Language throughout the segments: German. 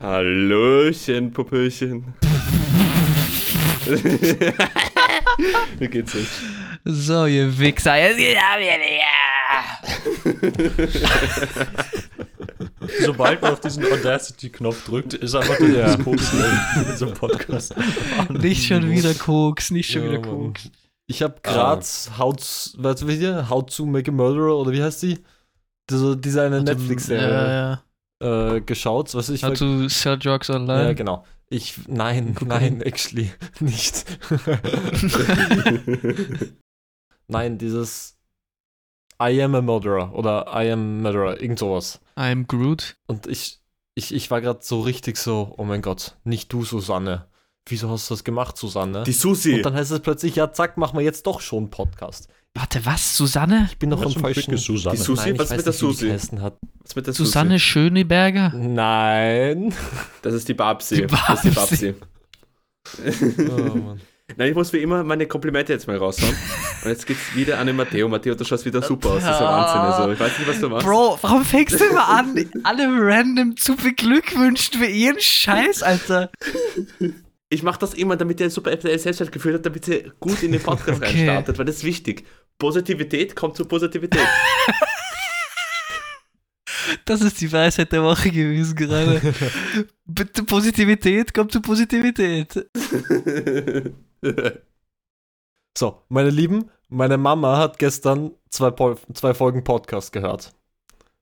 Hallöchen, Popöchen. Wie geht's euch? So, ihr Wichser. Jetzt geht's ab hier, Sobald man auf diesen Audacity-Knopf drückt, ist einfach der Ja. Koks in so einem Podcast. Nicht schon wieder Koks, nicht schon Ja, wieder Mann. Koks. Ich habe gerade How, to- was wie hier? How to Make a Murderer oder wie heißt die? Diese, diese eine Netflix-Serie Ja, äh, geschaut. Was ich. How to sell drugs online. ja, genau. Ich, nein, nein, actually, nicht. nein, dieses I am a murderer oder I am murderer, irgend sowas. I'm Groot. Und ich, ich, ich war gerade so richtig so, oh mein Gott, nicht du, Susanne. Wieso hast du das gemacht, Susanne? Die Susi. Und dann heißt es plötzlich, ja, zack, machen wir jetzt doch schon einen Podcast. Warte, was? Susanne? Ich bin noch Ja, im falschen. Susanne. Die Susi? Nein, Was weiß mit der nicht, wie die Susi? Was mit der Susanne Schöneberger? Nein. Das ist die Babsi. Die Das ist die Babsi. Babsi. Oh, Mann. Nein, ich muss wie immer meine Komplimente jetzt mal raushauen. Und jetzt geht's wieder an den Matteo. Matteo, du schaust wieder super aus. Das ist ja Wahnsinn. Also, ich weiß nicht, was du machst. Bro, warum fängst du immer an, alle random zu beglückwünschen für ihren Scheiß, Alter? Ich mache das immer, damit er ein super RTL Selbstwertgefühl hat, damit sie gut in den Podcast Okay. reinstartet, weil das ist wichtig. Positivität kommt zu Positivität. Das ist die Weisheit der Woche gewesen gerade. Bitte Positivität kommt zu Positivität. So, meine Lieben, meine Mama hat gestern zwei, Pol zwei Folgen Podcast gehört.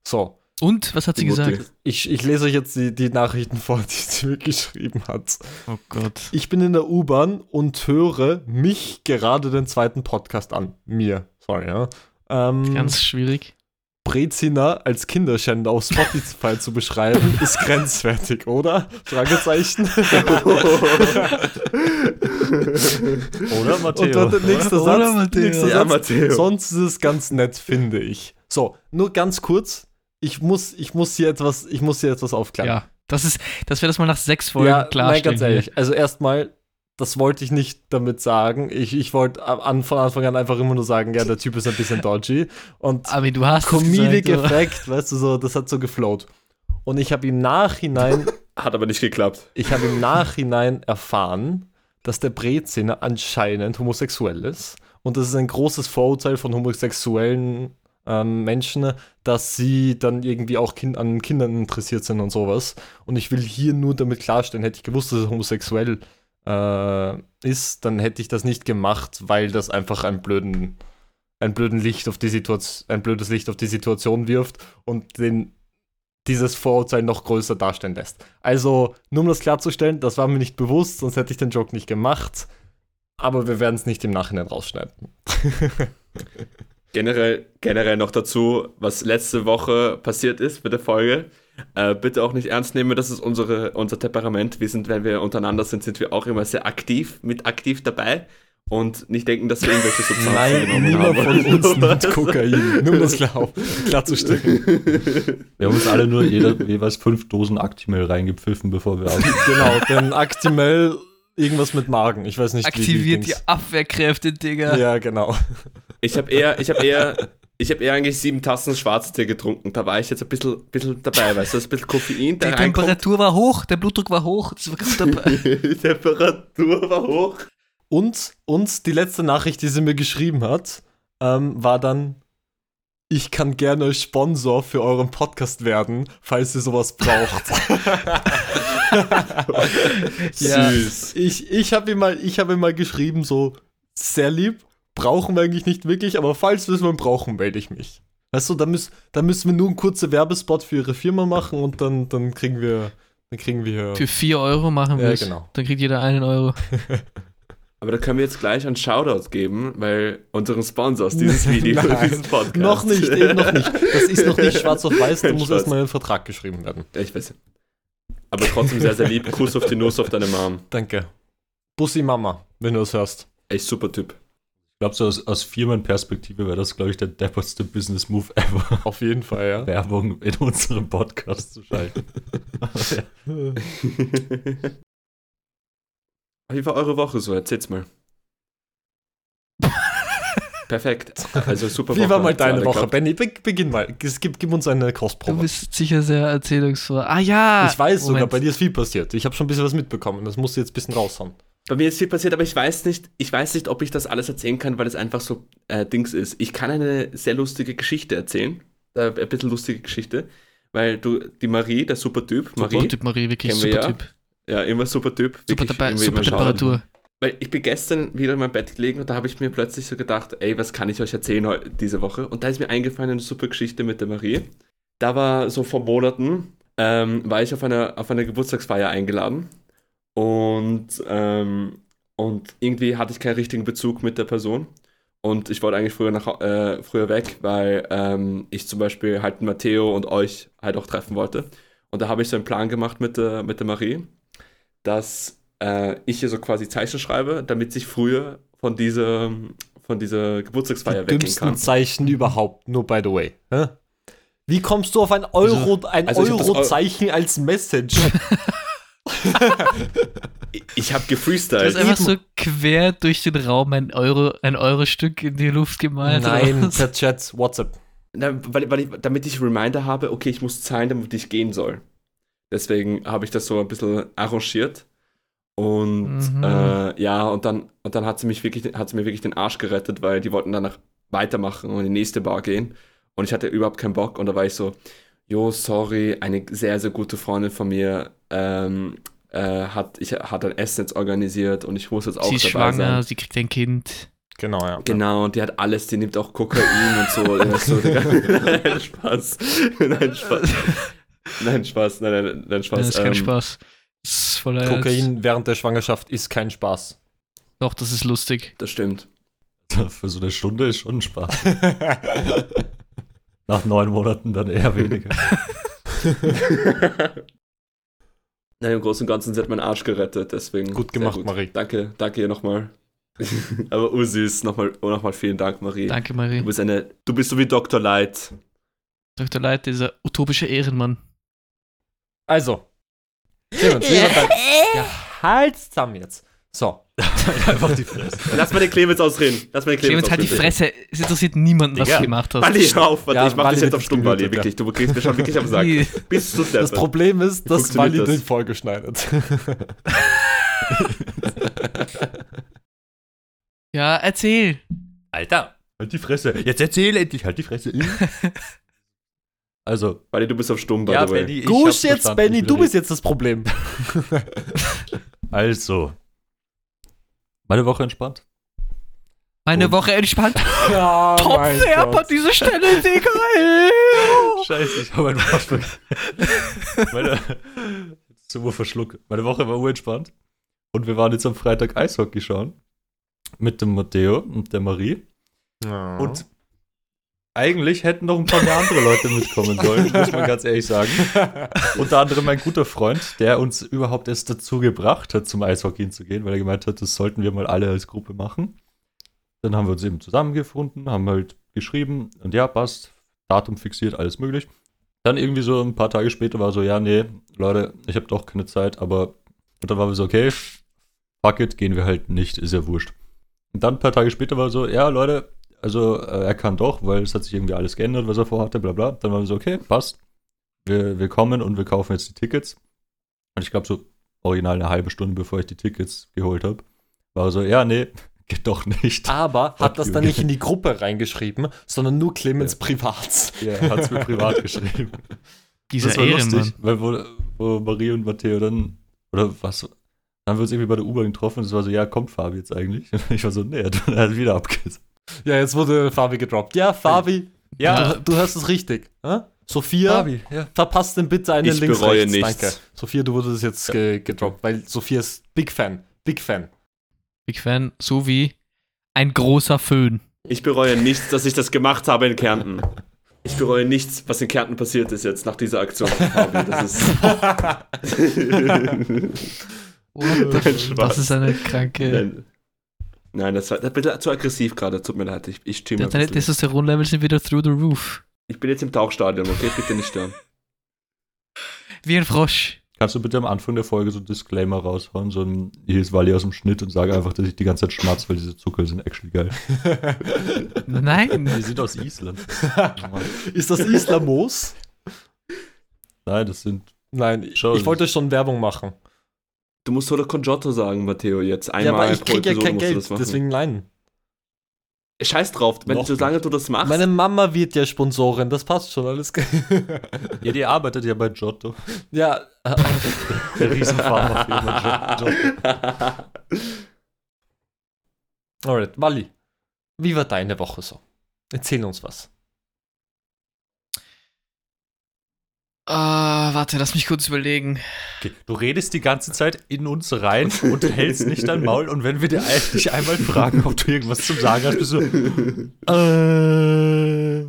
So, Und, was hat sie Mutti. gesagt? ich, ich lese euch jetzt die, die Nachrichten vor, die sie mir geschrieben hat. Oh Gott. Ich bin in der U-Bahn und höre mich gerade den zweiten Podcast an. Mir, sorry, ja. Ähm, Ganz schwierig. Brezina als Kinderschänder auf Spotify zu beschreiben, ist grenzwertig, oder? Fragezeichen. Oder, Matteo? Und dann der nächste Oder, Satz. Matteo? Nächster Ja, Satz. Matteo. Sonst ist es ganz nett, finde ich. So, nur ganz kurz. Ich muss, ich muss hier etwas, ich muss hier etwas aufklären. Ja, das ist, dass wir das mal nach sechs Folgen ja nein, klarstellen. ganz ehrlich. Also erstmal, das wollte ich nicht damit sagen. Ich, ich wollte an, von Anfang an einfach immer nur sagen, ja, der Typ ist ein bisschen dodgy. Und. Aber du hast es Comedic? Effekt, weißt du, so, das hat so geflowt. Und ich habe im Nachhinein, Hat aber nicht geklappt. ich habe im Nachhinein erfahren, dass der Breziner anscheinend homosexuell ist. Und das ist ein großes Vorurteil von homosexuellen ähm, Menschen, dass sie dann irgendwie auch kind an Kindern interessiert sind und sowas. Und ich will hier nur damit klarstellen, hätte ich gewusst, dass er homosexuell äh, ist, dann hätte ich das nicht gemacht, weil das einfach einen blöden, ein blöden Licht auf die Situation, ein blödes Licht auf die Situation wirft und den dieses Vorurteil noch größer darstellen lässt. Also, nur um das klarzustellen, das war mir nicht bewusst, sonst hätte ich den Joke nicht gemacht. Aber wir werden es nicht im Nachhinein rausschneiden. Generell, generell noch dazu, was letzte Woche passiert ist mit der Folge. Äh, bitte auch nicht ernst nehmen, das ist unsere, unser Temperament. Wir sind, wenn wir untereinander sind, sind wir auch immer sehr aktiv, mit aktiv dabei. Und nicht denken, dass wir irgendwelche Substanzen Nein, genommen niemand haben. von uns nimmt Kokain. Nur um das klar, klarzustellen. Wir haben uns alle nur jeder jeweils fünf Dosen Actimel reingepfiffen, bevor wir ab. genau, denn Actimel, irgendwas mit Magen. Ich weiß nicht, Aktiviert die Abwehrkräfte, Digga. Ja, genau. Ich habe eher, ich habe eher, ich habe eher eigentlich sieben Tassen Schwarztee getrunken. Da war ich jetzt ein bisschen, bisschen dabei, weißt du, ein bisschen Koffein, Die der reinkommt. Temperatur war hoch, der Blutdruck war hoch. Das war gut dabei. Die Temperatur war hoch. Und, und die letzte Nachricht, die sie mir geschrieben hat, ähm, war dann, ich kann gerne Sponsor für euren Podcast werden, falls ihr sowas braucht. Ja. Süß. Ich, ich habe ihm, mal- ich hab ihm mal geschrieben, so, sehr lieb, brauchen wir eigentlich nicht wirklich, aber falls wir es mal brauchen, melde ich mich. Weißt du, da, müß, da müssen wir nur einen kurzen Werbespot für ihre Firma machen und dann, dann kriegen wir, dann kriegen wir. Für 4 Euro machen wir Ja, es. genau. Dann kriegt jeder einen Euro. Aber da können wir jetzt gleich einen Shoutout geben, weil unseren Sponsors dieses Video, dieses Podcast. noch nicht, eben noch nicht. Das ist noch nicht schwarz auf weiß, da muss erstmal ein Vertrag geschrieben werden. Ja, ich weiß. Aber trotzdem sehr, sehr lieb. Kuss auf die Nuss auf deine Mom. Danke. Bussi Mama, wenn du das hörst. Echt super Typ. Ich glaube, so aus, aus Firmenperspektive wäre das, glaube ich, der depperste Business Move ever, Auf jeden Fall, ja. Werbung in unserem Podcast zu schalten. Wie war eure Woche so? Erzähl's mal. Perfekt. Also super Wie war mal deine Woche? Benny, be beginn mal. Gib, gib uns eine Du Kostprobe. bist sicher sehr erzählungsfroh. Ah ja! Ich weiß sogar, Moment. bei dir ist viel passiert. Ich habe schon ein bisschen was mitbekommen. Das musst du jetzt ein bisschen raushauen. Bei mir ist viel passiert, aber ich weiß nicht, ich weiß nicht, ob ich das alles erzählen kann, weil es einfach so äh, Dings ist. Ich kann eine sehr lustige Geschichte erzählen. Äh, ein bisschen lustige Geschichte. Weil du, die Marie, der super Typ, Marie, Super Typ Marie, wirklich super ja. Typ. Ja, immer super Typ. Super, dabei, super immer schauen. Temperatur. Weil ich bin gestern wieder in meinem Bett gelegen und da habe ich mir plötzlich so gedacht, ey, was kann ich euch erzählen diese Woche? Und da ist mir eingefallen eine super Geschichte mit der Marie. Da war so vor Monaten, ähm, war ich auf einer, auf einer Geburtstagsfeier eingeladen und, ähm, und irgendwie hatte ich keinen richtigen Bezug mit der Person. Und ich wollte eigentlich früher, nach, äh, früher weg, weil ähm, ich zum Beispiel halt Matteo und euch halt auch treffen wollte. Und da habe ich so einen Plan gemacht mit der, mit der Marie, dass äh, ich hier so quasi Zeichen schreibe, damit ich früher von dieser, von dieser Geburtstagsfeier Die weggehen kann. Zeichen überhaupt, nur by the way. Hä? Wie kommst du auf ein Euro, ein Also das Eu- Euro-Zeichen als Message? Ich, ich habe Du gefreestylt. hast einfach so quer durch den Raum ein Euro, ein Euro-Stück in die Luft gemalt. Nein, per Chat, WhatsApp. Na, weil, weil ich, damit ich Reminder habe, okay, ich muss zahlen, damit ich gehen soll. Deswegen habe ich das so ein bisschen arrangiert. Und Mhm. äh, ja, und dann, und dann hat sie mich wirklich, hat sie mir wirklich den Arsch gerettet, weil die wollten danach weitermachen und in die nächste Bar gehen. Und ich hatte überhaupt keinen Bock. Und da war ich so, jo, sorry, eine sehr, sehr gute Freundin von mir ähm, äh, hat, ich, hat ein Essen jetzt organisiert und ich muss jetzt auch Sie ist dabei schwanger, sein. sie kriegt ein Kind. Genau, ja. Genau, und die hat alles, die nimmt auch Kokain und so. So nein, Spaß. Nein, Spaß. Nein, Spaß. Nein, nein, nein, Spaß. das ist kein Ähm, Spaß. Ist voller Kokain während der Schwangerschaft ist kein Spaß. Doch, das ist lustig. Das stimmt. Für so eine Stunde ist schon Spaß. Nach neun Monaten dann eher weniger. Nein, im Großen und Ganzen, sie hat meinen Arsch gerettet, deswegen. Gut gemacht, Marie. Danke, danke ihr nochmal. Aber ursüß, nochmal oh, nochmal vielen Dank, Marie. Danke, Du Marie. bist eine, du bist so wie Dr. Light. Dr. Light, dieser utopische Ehrenmann. Also. Clemens, dein... Ja, halt zusammen jetzt. So. Einfach die Fresse. Lass mal den Clemens ausreden. Lass mal den Clemens Clemens, halt die. Fresse. Es interessiert niemanden, was Digga. du gemacht hast. Wally, hör auf, warte, Ja, ich mach Wally dich jetzt auf stumm, gemutet, wirklich. Du gehst mir schon wirklich am Sack. Bist du Das. Problem ist, dass Wally das? die Folge schneidet. Ja, erzähl. Alter, halt die Fresse. Jetzt erzähl endlich, halt die Fresse. Also, Wally, du bist auf stumm, by ja, the way. Benny, ich Gusch jetzt, Benny, du bist jetzt das Problem. Also, meine Woche entspannt. Meine Und- Woche entspannt. Ja, Top Gott. an dieser Stelle, Digga. Scheiße, ich habe ein Wort vergessen. Meine, so verschluckt. Meine Woche war urentspannt. Und wir waren jetzt am Freitag Eishockey schauen. Mit dem Matteo und der Marie. Ja. Und eigentlich hätten noch ein paar mehr andere Leute mitkommen sollen, muss man ganz ehrlich sagen. Unter anderem mein guter Freund, der uns überhaupt erst dazu gebracht hat, zum Eishockey zu gehen, weil er gemeint hat, das sollten wir mal alle als Gruppe machen. Dann haben wir uns eben zusammengefunden, haben halt geschrieben und ja, passt, Datum fixiert, alles möglich. Dann irgendwie so ein paar Tage später war so, ja, nee, Leute, ich habe doch keine Zeit, aber und dann waren wir so, okay, fuck it, gehen wir halt nicht, ist ja wurscht. Und dann ein paar Tage später war so, ja, Leute, also äh, er kann doch, weil es hat sich irgendwie alles geändert, was er vorhatte, bla bla. Dann waren wir so, okay, passt. Wir, wir kommen und wir kaufen jetzt die Tickets. Und ich glaube, so original eine halbe Stunde, bevor ich die Tickets geholt habe, war er so, ja, nee, geht doch nicht. Aber hat das you. dann nicht in die Gruppe reingeschrieben, sondern nur Clemens privat. Ja, er hat es mir privat geschrieben. Dieser das war Ehrenmann. lustig, weil wo, wo Marie und Matteo dann, oder was, dann haben wir uns irgendwie bei der U-Bahn getroffen und es war so, ja, kommt Fabi jetzt eigentlich? Und ich war so, nee, er hat wieder abgesagt. Ja, jetzt wurde Fabi gedroppt. Ja, Fabi, Ja. du, du hörst es richtig. Hä? Sophia, ja. verpasst den bitte einen Ich links bereue rechts. nichts. Danke. Sophia, du wurdest jetzt ge gedroppt, weil Sophia ist Big Fan. Big Fan. Big Fan, so wie ein großer Föhn. Ich bereue nichts, dass ich das gemacht habe in Kärnten. Ich bereue nichts, was in Kärnten passiert ist jetzt nach dieser Aktion. von Fabi. Das ist. Nein, Spaß. Das ist eine kranke. Nein, Nein das war das war zu aggressiv gerade. Tut mir leid. Ich, ich stimme Deine ein bisschen. Testosteron-Levels sind wieder through the roof. Ich bin jetzt im Tauchstadion, okay? Bitte nicht stören. Wie ein Frosch. Kannst du bitte am Anfang der Folge so ein Disclaimer raushauen? So ein, hier ist Wally aus dem Schnitt und sage einfach, dass ich die ganze Zeit schmatze, weil diese Zucker sind actually geil. Nein. Die sind aus Island. Ist das Islamos? Nein, das sind. Nein, ich, ich wollte schon Werbung machen. Du musst Solo con Giotto sagen, Matteo, jetzt ja, einmal aber ich kriege ja kein du Geld, das machen. deswegen nein. Scheiß drauf, wenn Noch solange du das machst. Meine Mama wird ja Sponsorin, das passt schon, alles. Ja, die arbeitet ja bei Giotto. ja, Der Riesenpharmafirma Giotto. alright, Wally, wie war deine Woche so? Erzähl uns was. Ah, warte, lass mich kurz überlegen. Okay, du redest die ganze Zeit in uns rein und hältst nicht dein Maul. Und wenn wir dir eigentlich einmal fragen, ob du irgendwas zum Sagen hast, bist du. Äh,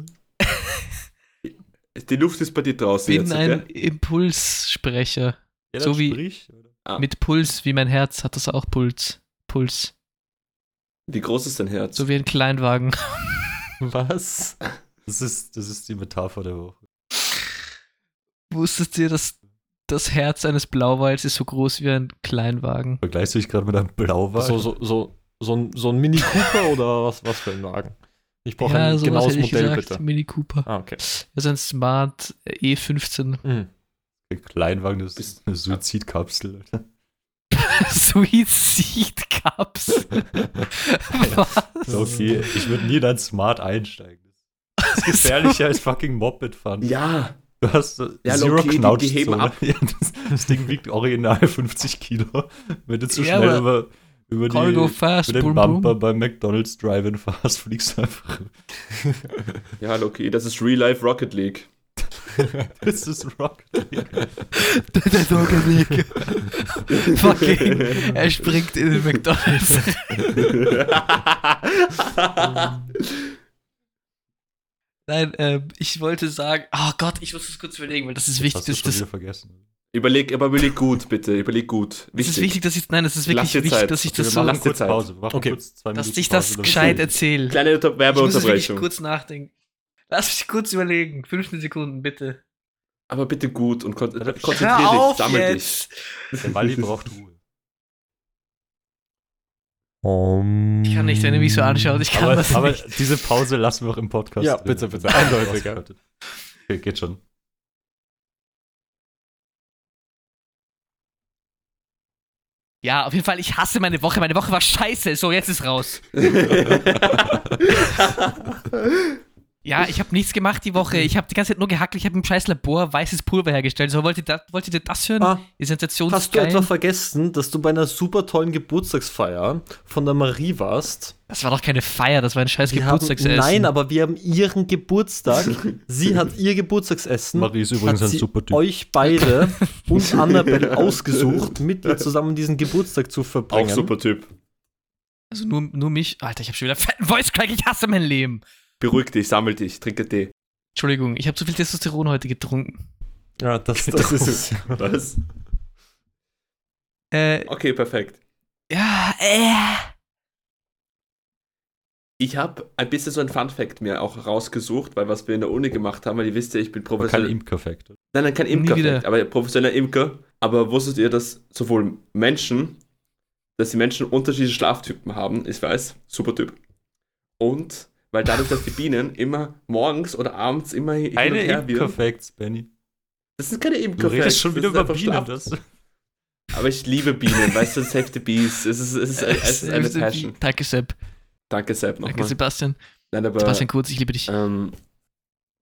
Die Luft ist bei dir draußen Bin jetzt, ein okay? Impulssprecher. Ja, So wie- sprich. Ah. Mit Puls, wie mein Herz hat das auch Puls. Puls. Wie groß ist dein Herz? So wie ein Kleinwagen. was? Das ist, das ist die Metapher der Woche. Wusstest ihr, dass das Herz eines Blauwals ist so groß wie ein Kleinwagen? Vergleichst du dich gerade mit einem Blauwal? So, so, so, so, ein, so ein Mini Cooper oder was, was für ein Wagen? Ich brauche ja, ein sowas genaues hätte ich Modell, gesagt. bitte. Mini Cooper. Ah, okay. Also ein Smart E15. Mhm. Der Kleinwagen, das ist eine Suizidkapsel. Alter. Suizidcups. Was? Okay, ich würde nie in ein Smart einsteigen. Das ist gefährlicher als fucking Moped fahren. Ja, Du hast Ja, Zero low-key, die- die Knautschzone. heben ab. Ja, das, das Ding wiegt original 50 Kilo. Wenn du zu Ja, schnell über, über, die, fast, über den boom, Bumper boom. beim McDonalds Drive-In fährst, fliegst du einfach. ja, okay, das ist Real Life Rocket League. Das ist Rocket League. Der Doggenweg. Fucking. Er springt in den McDonalds. Nein, ähm, ich wollte sagen, oh Gott, ich muss es kurz überlegen, weil das ist wichtig. Hast du Das, schon das, wieder vergessen. überleg, aber überleg gut, bitte, überleg gut. das ist wichtig, dass ich, nein, das ist wirklich Lass wichtig, Zeit. dass ich Okay, das wir so, Lass Lass kurz Zeit. Pause. Wir machen Okay. kurz zwei dass Minuten ich das Pause, gescheit erzähle. Kleine Unter- Ich muss es wirklich Werbeunterbrechung. kurz nachdenken. Lass mich kurz überlegen. 15 Sekunden, bitte. Aber bitte gut und kon konzentrier Hör dich, sammel jetzt! Der Wally braucht Ruhe. Ich kann nicht, wenn ihr mich so anschaut, ich kann Aber, das aber nicht. diese Pause lassen wir auch im Podcast. Ja, drin. bitte, bitte. Eindeutig, ja. Okay, geht schon. Ja, auf jeden Fall, ich hasse meine Woche. Meine Woche war scheiße. So, jetzt ist raus. Ja, ich habe nichts gemacht die Woche. Ich habe die ganze Zeit nur gehackelt. Ich habe im scheiß Labor weißes Pulver hergestellt. So, wollt ihr, das, wollt ihr das hören? Ah, Die Sensation Hast du etwa vergessen, dass du bei einer super tollen Geburtstagsfeier von der Marie warst? Das war doch keine Feier, das war ein scheiß Wir haben, Geburtstagsessen. nein, aber wir haben ihren Geburtstag. Sie hat ihr Geburtstagsessen. Marie ist übrigens hat ein super Typ. euch beide und Annabelle ausgesucht, mit ihr zusammen diesen Geburtstag zu Auch verbringen. super Typ. Also nur, nur mich. Alter, ich habe schon wieder fetten Voice Crack. Ich hasse mein Leben. Beruhig dich, sammel dich, trinke Tee. Entschuldigung, ich habe zu viel Testosteron heute getrunken. Ja, das, das ist es. Was? Äh, Okay, perfekt. ja, äh. Ich habe ein bisschen so ein Fun-Fact mir auch rausgesucht, weil was wir in der Uni gemacht haben, weil ihr wisst ja, ich bin Aber kein. Imkerfekt. Nein, nein, kein Nie Imker, wieder. aber professioneller Imker. Aber wusstet ihr, dass sowohl Menschen, dass die Menschen unterschiedliche Schlaftypen haben? Ich weiß, super Typ. Und weil dadurch, dass die Bienen immer morgens oder abends immer hin und Keine. Imkerfacts, Benny. Das sind keine Du Imker-Facts. redest schon wieder über Bienen. Das. Aber ich liebe Bienen, weißt du, Save the Bees. Es ist, es ist, es ist eine Passion. Danke, Sepp. Danke, Sepp, Danke, nochmal. Sebastian. Nein, aber Sebastian Kurz, ich liebe dich. ähm,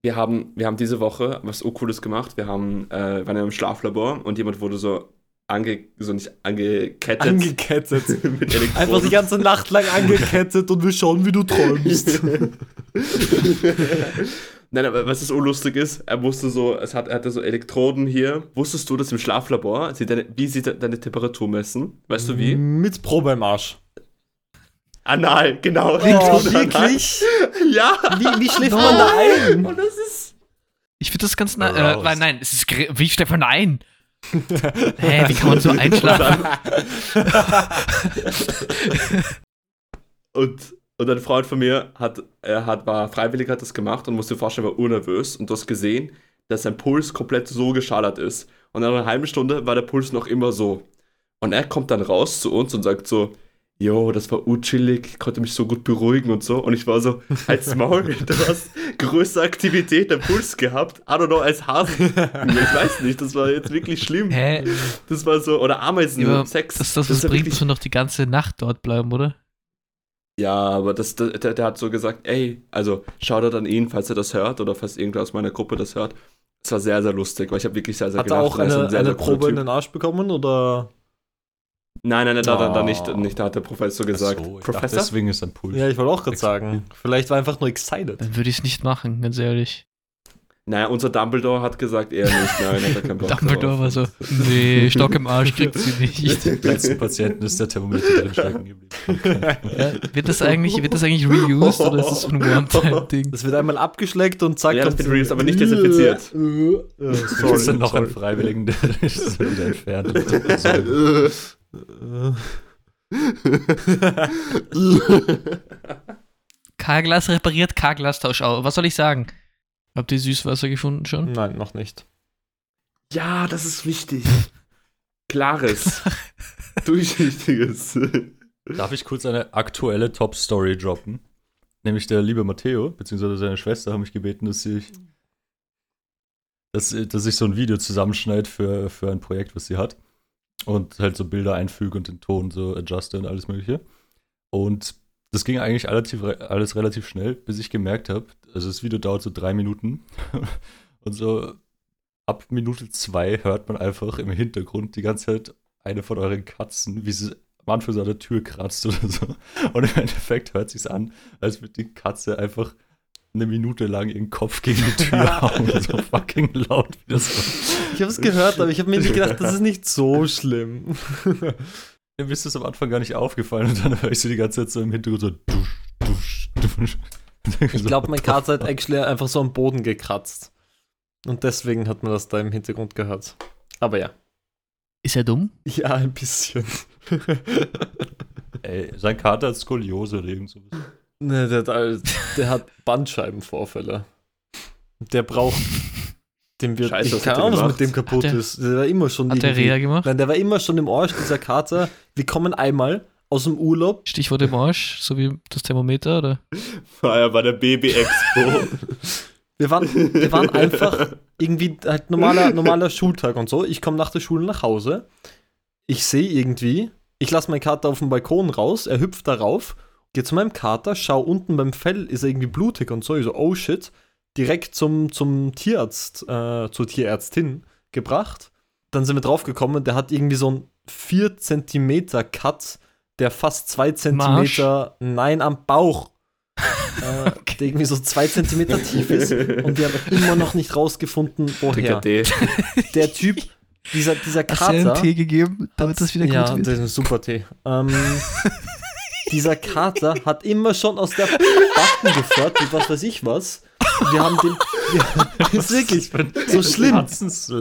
wir, haben, wir haben diese Woche was Cooles gemacht. Wir haben, äh, waren in einem Schlaflabor und jemand wurde so, ange, so nicht angekettet. Angekettet. mit Elektroden. Einfach die ganze Nacht lang angekettet und wir schauen, wie du träumst. Nein, aber was das unlustig ist, er musste so, es hat, er hatte so Elektroden hier. Wusstest du, dass im Schlaflabor, sie deine, wie sie de- deine Temperatur messen? Weißt du wie? Mit Probe im Arsch. Anal, genau. Oh, Elektroden anal. wirklich? Ja. Wie, wie schläft man da ein? Und das ist. Ich finde das ganz nice. Äh, weil, nein, es ist gr- wie Stefan ein. Hä, wie kann man so einschlafen? Und, und ein Freund von mir hat, er hat, war freiwillig, hat das gemacht und musste vorstellen, war urnervös und du hast gesehen, dass sein Puls komplett so geschallert ist. Und nach einer halben Stunde war der Puls noch immer so. Und er kommt dann raus zu uns und sagt so, Jo, das war urchillig, konnte mich so gut beruhigen und so. Und ich war so, als Maul, du hast größte Aktivität der Puls gehabt. I don't know, als Hasen. Ich weiß nicht, das war jetzt wirklich schlimm. Hä? Das war so, oder Ameisen, Ja, Sex. Das, das, das bringt wirklich- schon noch die ganze Nacht dort bleiben, oder? Ja, aber das, der, der hat so gesagt, ey, also Shoutout an ihn, falls er das hört oder falls irgendwer aus meiner Gruppe das hört. Es war sehr, sehr lustig, weil ich habe wirklich sehr, sehr Hat er auch und er ist eine, ein sehr, eine sehr Probe in den Arsch bekommen oder? Nein, nein, nein, da, da, da Oh. nicht, nicht, da hat der Professor gesagt. So, ich dachte, Professor? deswegen ist ein Puls. Ja, ich wollte auch gerade sagen. Vielleicht war er einfach nur excited. Dann würde ich es nicht machen, ganz ehrlich. Naja, unser Dumbledore hat gesagt, er nicht, nein, hat er keinen Bock Dumbledore drauf. war so, nee, Stock im Arsch kriegt sie nicht. Im letzten Patienten ist der Thermometer drin stecken geblieben. Ja, wird, das eigentlich, wird das eigentlich reused oder ist das so ein One-Time-Ding? Das wird einmal abgeschleckt und zack. Ja, das wird reused, aber nicht desinfiziert. Äh, äh, Sorry, sorry, ist dann noch sorry. ein Freiwilligen, der ist wieder entfernt. So, Karglas repariert, Karglas tauscht aus. Was soll ich sagen? Habt ihr Süßwasser gefunden schon? Nein, noch nicht. Ja, das ist wichtig. Klares. Durchsichtiges. Darf ich kurz eine aktuelle Top-Story droppen? Nämlich der liebe Matteo, beziehungsweise seine Schwester, haben mich gebeten, dass ich, dass, dass ich so ein Video zusammenschneide für, für ein Projekt, was sie hat. Und halt so Bilder einfüge und den Ton so adjuste und alles Mögliche. Und das ging eigentlich relativ, alles relativ schnell, bis ich gemerkt habe, also das Video dauert so drei Minuten. Und so ab Minute zwei hört man einfach im Hintergrund die ganze Zeit eine von euren Katzen, wie sie am Anfang so an der Tür kratzt oder so. Und im Endeffekt hört sich's an, als würde die Katze einfach eine Minute lang ihren Kopf gegen die Tür hauen. so fucking laut wie das war. Ich habe es gehört, aber ich habe mir nicht gedacht, das ist nicht so schlimm. Mir ist das am Anfang gar nicht aufgefallen und dann höre ich so die ganze Zeit so im Hintergrund so dusch, dusch, dusch. Ich glaube, mein Kater hat actually einfach so am Boden gekratzt. Und deswegen hat man das da im Hintergrund gehört. Aber ja. Ist er dumm? Ja, ein bisschen. Ey, sein Kater hat Skoliose oder irgend sowas. ne, der, hat der hat Bandscheibenvorfälle. Der braucht. Dem wird. Scheiße, ich keine Ahnung, was mit dem kaputt der- ist. Der war immer schon Hat der Reha gemacht? Nein, der war immer schon im Arsch, dieser Kater. Wir kommen einmal aus dem Urlaub. Stichwort im Arsch, so wie das Thermometer, oder? War ja bei der Baby-Expo. Wir waren, wir waren einfach irgendwie halt normaler, normaler Schultag und so. Ich komme nach der Schule nach Hause. Ich sehe irgendwie, ich lasse meinen Kater auf dem Balkon raus, er hüpft darauf, gehe zu meinem Kater, schau unten beim Fell, ist er irgendwie blutig und so. Ich so, oh shit. Direkt zum, zum Tierarzt, äh, zur Tierärztin gebracht. Dann sind wir draufgekommen, der hat irgendwie so einen 4 Zentimeter Cut, der fast 2 Zentimeter, nein, am Bauch, äh, der irgendwie so 2 Zentimeter tief ist. Und wir haben immer noch nicht rausgefunden, woher. Der Typ, dieser, dieser Hast du einen Kater. Tee gegeben, damit das wieder ja, gut wird? das ist ein super Tee. Ähm, dieser Kater hat immer schon aus der Backen und was weiß ich was. Wir haben den. Wir, ist wirklich so schlimm.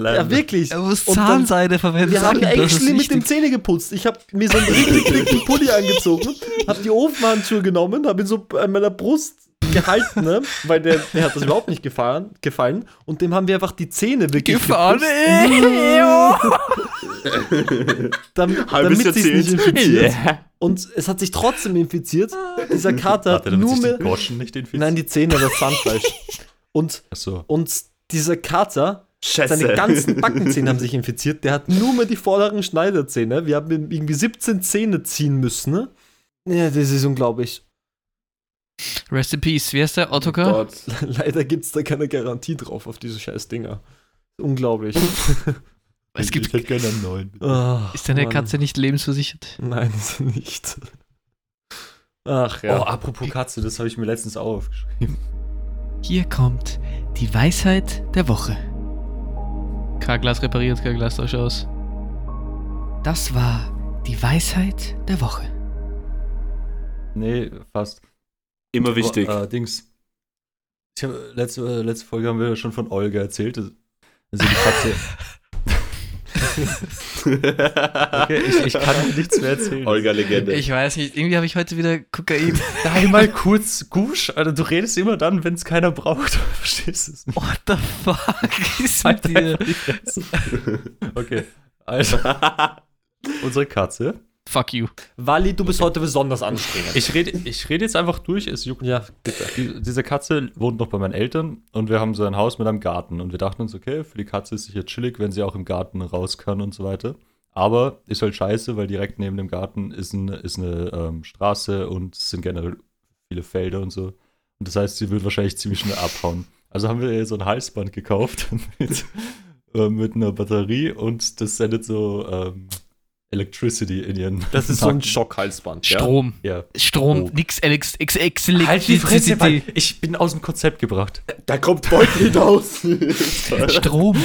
Ja, wirklich. Er muss Und dann- Zahnseide verwenden. Wir haben ist actually mit dem. Zähne geputzt. Ich habe mir so einen richtig dicken Pulli angezogen, habe die Ofenhandschuhe genommen, habe ihn so an meiner Brust gehalten, ne? weil der, der hat das überhaupt nicht gefallen, gefallen. Und dem haben wir einfach die Zähne wirklich Gefahren. geputzt, dam- Halbes damit sich nicht Jahrzehnt. infiziert. Yeah. Und es hat sich trotzdem infiziert. Dieser Kater hat nur sich mehr... die Goschen nicht infizieren. Nein, die Zähne, das Zahnfleisch. Und, Achso. und dieser Kater Scheiße. Seine ganzen Backenzähne haben sich infiziert. Der hat nur mehr die vorderen Schneiderzähne. Wir haben ihm irgendwie 17 Zähne ziehen müssen. Ne? Ja, das ist unglaublich. Rest in Peace. Wie heißt der? Ottokar? Gott. Leider gibt es da keine Garantie drauf auf diese scheiß Dinger. Unglaublich. Es gibt, ich hätte gerne einen neuen. Ah, ist deine Mann. Katze nicht lebensversichert? Nein, ist sie nicht. Ach Oh, ja. apropos Katze, das habe ich mir letztens auch aufgeschrieben. Hier kommt die Weisheit der Woche. Karglas repariert, Karglas tauscht aus. Das war die Weisheit der Woche. Nee, fast. Immer wichtig. Aber, äh, Dings. Ich hab, letzte, äh, letzte Folge haben wir schon von Olga erzählt. Also die Katze. Okay, ich, ich kann dir nichts mehr erzählen. Olga-Legende. Ich weiß nicht, irgendwie habe ich heute wieder Kokain. Nein, mal kurz, Gusch. Alter, du redest immer dann, wenn es keiner braucht. Verstehst du es nicht? What the fuck ist mit dir? Okay, also, unsere Katze. Fuck you. Wally, du bist heute besonders anstrengend. Ich rede ich red jetzt einfach durch, es juckt. ja, bitte. Die, diese Katze wohnt noch bei meinen Eltern und wir haben so ein Haus mit einem Garten. Und wir dachten uns, okay, für die Katze ist sicher chillig, wenn sie auch im Garten raus kann und so weiter. Aber ist halt scheiße, weil direkt neben dem Garten ist, ein, ist eine ähm, Straße und es sind generell viele Felder und so. Und das heißt, sie wird wahrscheinlich ziemlich schnell abhauen. Also haben wir ihr so ein Halsband gekauft mit, äh, mit einer Batterie und das sendet so ähm, Electricity in ihren. Das ist so ein. Schockhalsband. Strom. Ja. Strom, Oh. nix Elex, ex, ex, Halt die Fresse, Mann. Ich bin aus dem Konzept gebracht. Da kommt Beutel hinaus. Strom.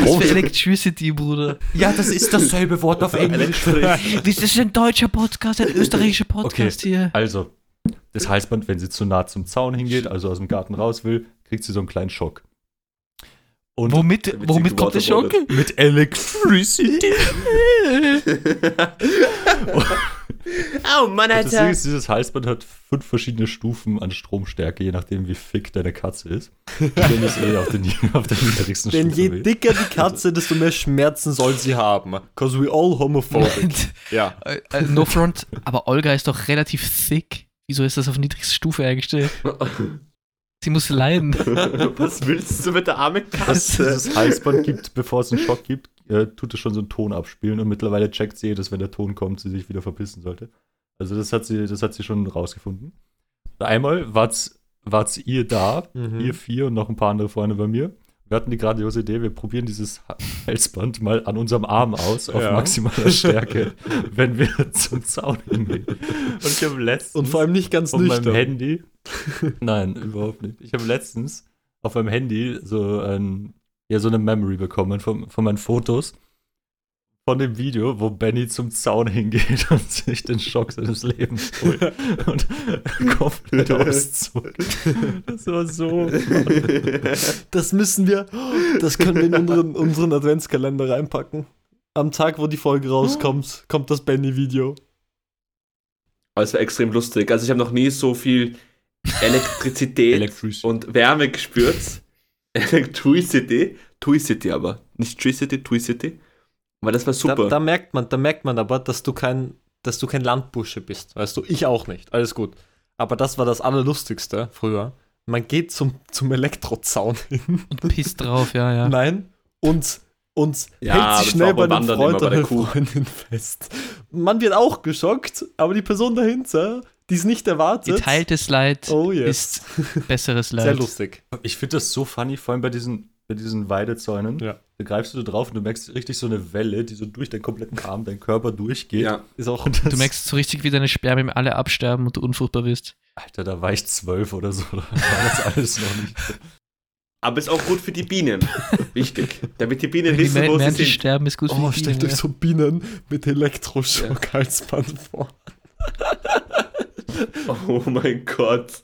Was für Electricity, Bruder. Ja, das ist dasselbe Wort auf Englisch. Das ist ein deutscher Podcast, ein österreichischer Podcast hier. Also, das Halsband, wenn sie zu nah zum Zaun hingeht, also aus dem Garten raus will, kriegt sie so einen kleinen Schock. Und Womit, womit kommt der gewaterboardet. mit Electricity. oh Mann, Das Ding ist, dieses Halsband hat fünf verschiedene Stufen an Stromstärke, je nachdem, wie fick deine Katze ist. Dann ist eh auf, den, auf der niedrigsten Denn Stufe. je weh. dicker die Katze, desto mehr Schmerzen soll sie haben. Cause we all homophobic. ja. Äh, äh, no front, aber Olga ist doch relativ thick. Wieso ist das auf niedrigste Stufe eingestellt? Sie muss leiden. Was willst du mit der armen Katze? dieses Halsband gibt, bevor es einen Schock gibt, äh, tut es schon so einen Ton abspielen und mittlerweile checkt sie, dass wenn der Ton kommt, sie sich wieder verpissen sollte. Also das hat sie, das hat sie schon rausgefunden. Einmal war's, war's ihr da, Mhm. ihr vier und noch ein paar andere Freunde bei mir. Wir hatten die grandiose Idee, wir probieren dieses Ha- Halsband mal an unserem Arm aus, auf Ja. maximaler Stärke, wenn wir zum Zaun hingehen. Und ich habe letztens Und vor allem nicht ganz von meinem nüchtern. Handy. Nein, überhaupt nicht. Ich habe letztens auf meinem Handy so ein, ja, so eine Memory bekommen von, von meinen Fotos von dem Video, wo Benny zum Zaun hingeht und sich den Schock seines Lebens holt und komplett auszuckt. Das war so. Das müssen wir, das können wir in unseren, unseren Adventskalender reinpacken. Am Tag, wo die Folge rauskommt, kommt das Benny-Video. Aber es war extrem lustig. Also ich habe noch nie so viel Elektrizität und Wärme gespürt. Electricity. Tuicity aber. Nicht Tricity, Tuicity. Aber das war Da, super. da merkt man, da merkt man aber, dass du kein, dass du kein Landbursche bist. Weißt du, ich auch nicht. Alles gut. Aber das war das Allerlustigste früher. Man geht zum, zum Elektrozaun hin. Und pisst drauf, ja, ja. Nein. Und, und Ja, hält sich schnell bei immer Freund bei oder der der Kuh. Freundin fest. Man wird auch geschockt, aber die Person dahinter, die es nicht erwartet. Geteiltes Leid Oh yes. ist besseres Leid. Sehr lustig. Ich finde das so funny, vor allem bei diesen, bei diesen Weidezäunen. Ja. Da greifst du drauf und du merkst richtig so eine Welle, die so durch deinen kompletten Arm, deinen Körper durchgeht. ja. Ist auch Und das, Du merkst so richtig, wie deine Spermien alle absterben und du unfruchtbar wirst. Alter, da war ich zwölf oder so. Da war das alles noch nicht. Aber ist auch gut für die Bienen. Wichtig. Damit die Bienen die wissen, wo sie sind. sterben, ist gut für Oh, die stellt Bienen, euch so Bienen mit Elektroschock-Halsband vor. Oh mein Gott.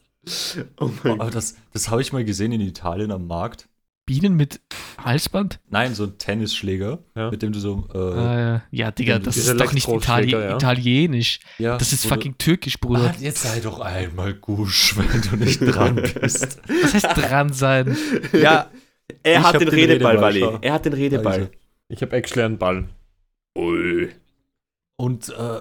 Oh mein Aber das, das habe ich mal gesehen in Italien am Markt. Bienen mit Halsband? Nein, so ein Tennisschläger, Ja. mit dem du so. Äh, Ah, ja. ja, Digga, das ist doch nicht Itali ja. italienisch. ja, Das ist fucking türkisch, Bruder. Ah, jetzt sei doch einmal gusch, wenn du nicht dran bist. Was heißt dran sein? Ja, er Ich hat den den Redeball, Redeball, Wally. Er hat den Redeball. Also. Ich habe actually einen Ball. Ui. Und äh,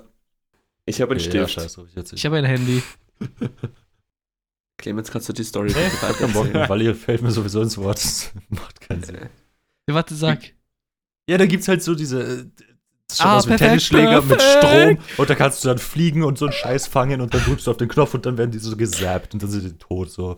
Ich habe einen ja, Stift. scheiß drauf, ich. Ich habe ein Handy. Clemens, kannst du die Story Hey, bitte kein Bock, weitererzählen? weil ihr fällt mir sowieso ins Wort. Das macht keinen Sinn. Ja, warte, sag. Ja, da gibt's halt so diese. äh, Das ist schon Ah, ein perfekt, Tennisschläger mit. Strom und da kannst du dann fliegen und so einen Scheiß fangen und dann drückst du auf den Knopf und dann werden die so gesappt und dann sind die tot so.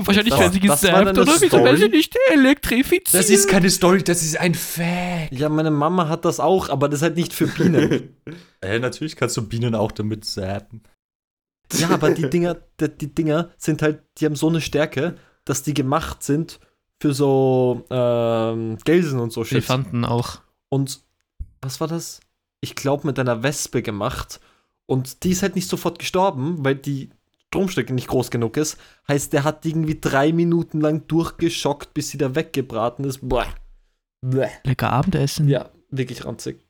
Wahrscheinlich Das- werden sie deine oder? Wieso werden sie nicht elektrifiziert? Das ist keine Story, das ist ein Fact. Ja, meine Mama hat das auch, aber das ist halt nicht für Bienen. Äh, natürlich kannst du Bienen auch damit zappen. ja, aber die Dinger, die, die Dinger sind halt, die haben so eine Stärke, dass die gemacht sind für so ähm, Gelsen und so Shit. Elefanten auch. Und was war das? Ich glaube mit einer Wespe gemacht. Und die ist halt nicht sofort gestorben, weil die Stromstärke nicht groß genug ist. Heißt, der hat die irgendwie drei Minuten lang durchgeschockt, bis sie da weggebraten ist. Boah. Bleh. Lecker Abendessen. Ja, wirklich ranzig.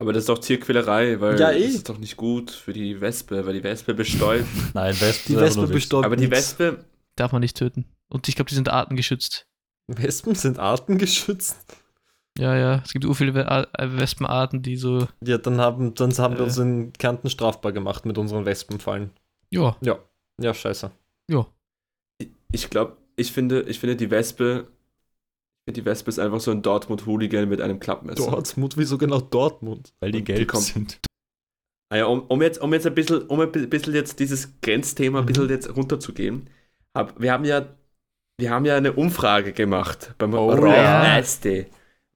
Aber das ist doch Tierquälerei, weil Ja, eh. das ist doch nicht gut für die Wespe, weil die Wespe bestäubt. Nein, Wespen Die Wespe bestäubt Aber die. Wespe, Darf man nicht töten. Und ich glaube, die sind artengeschützt. Wespen sind artengeschützt. Ja, ja. Es gibt so viele We- Ar- Wespenarten, die so. Ja, dann haben, dann haben wir Äh. uns in Kärnten strafbar gemacht mit unseren Wespenfallen. Ja, Ja, scheiße. ja. ich glaube, ich finde, ich finde die Wespe, ich finde die Wespe ist einfach so ein Dortmund-Hooligan mit einem Klappmesser. Dortmund, wieso genau Dortmund? Weil die Und die gelb kommt- sind. Ah ja, um, um, jetzt, um jetzt ein bisschen, um ein bi- bisschen jetzt dieses Grenzthema ein Mhm. bisschen jetzt runterzugehen, hab, wir haben ja, wir haben ja eine Umfrage gemacht beim Oh Raw ja. Nasty,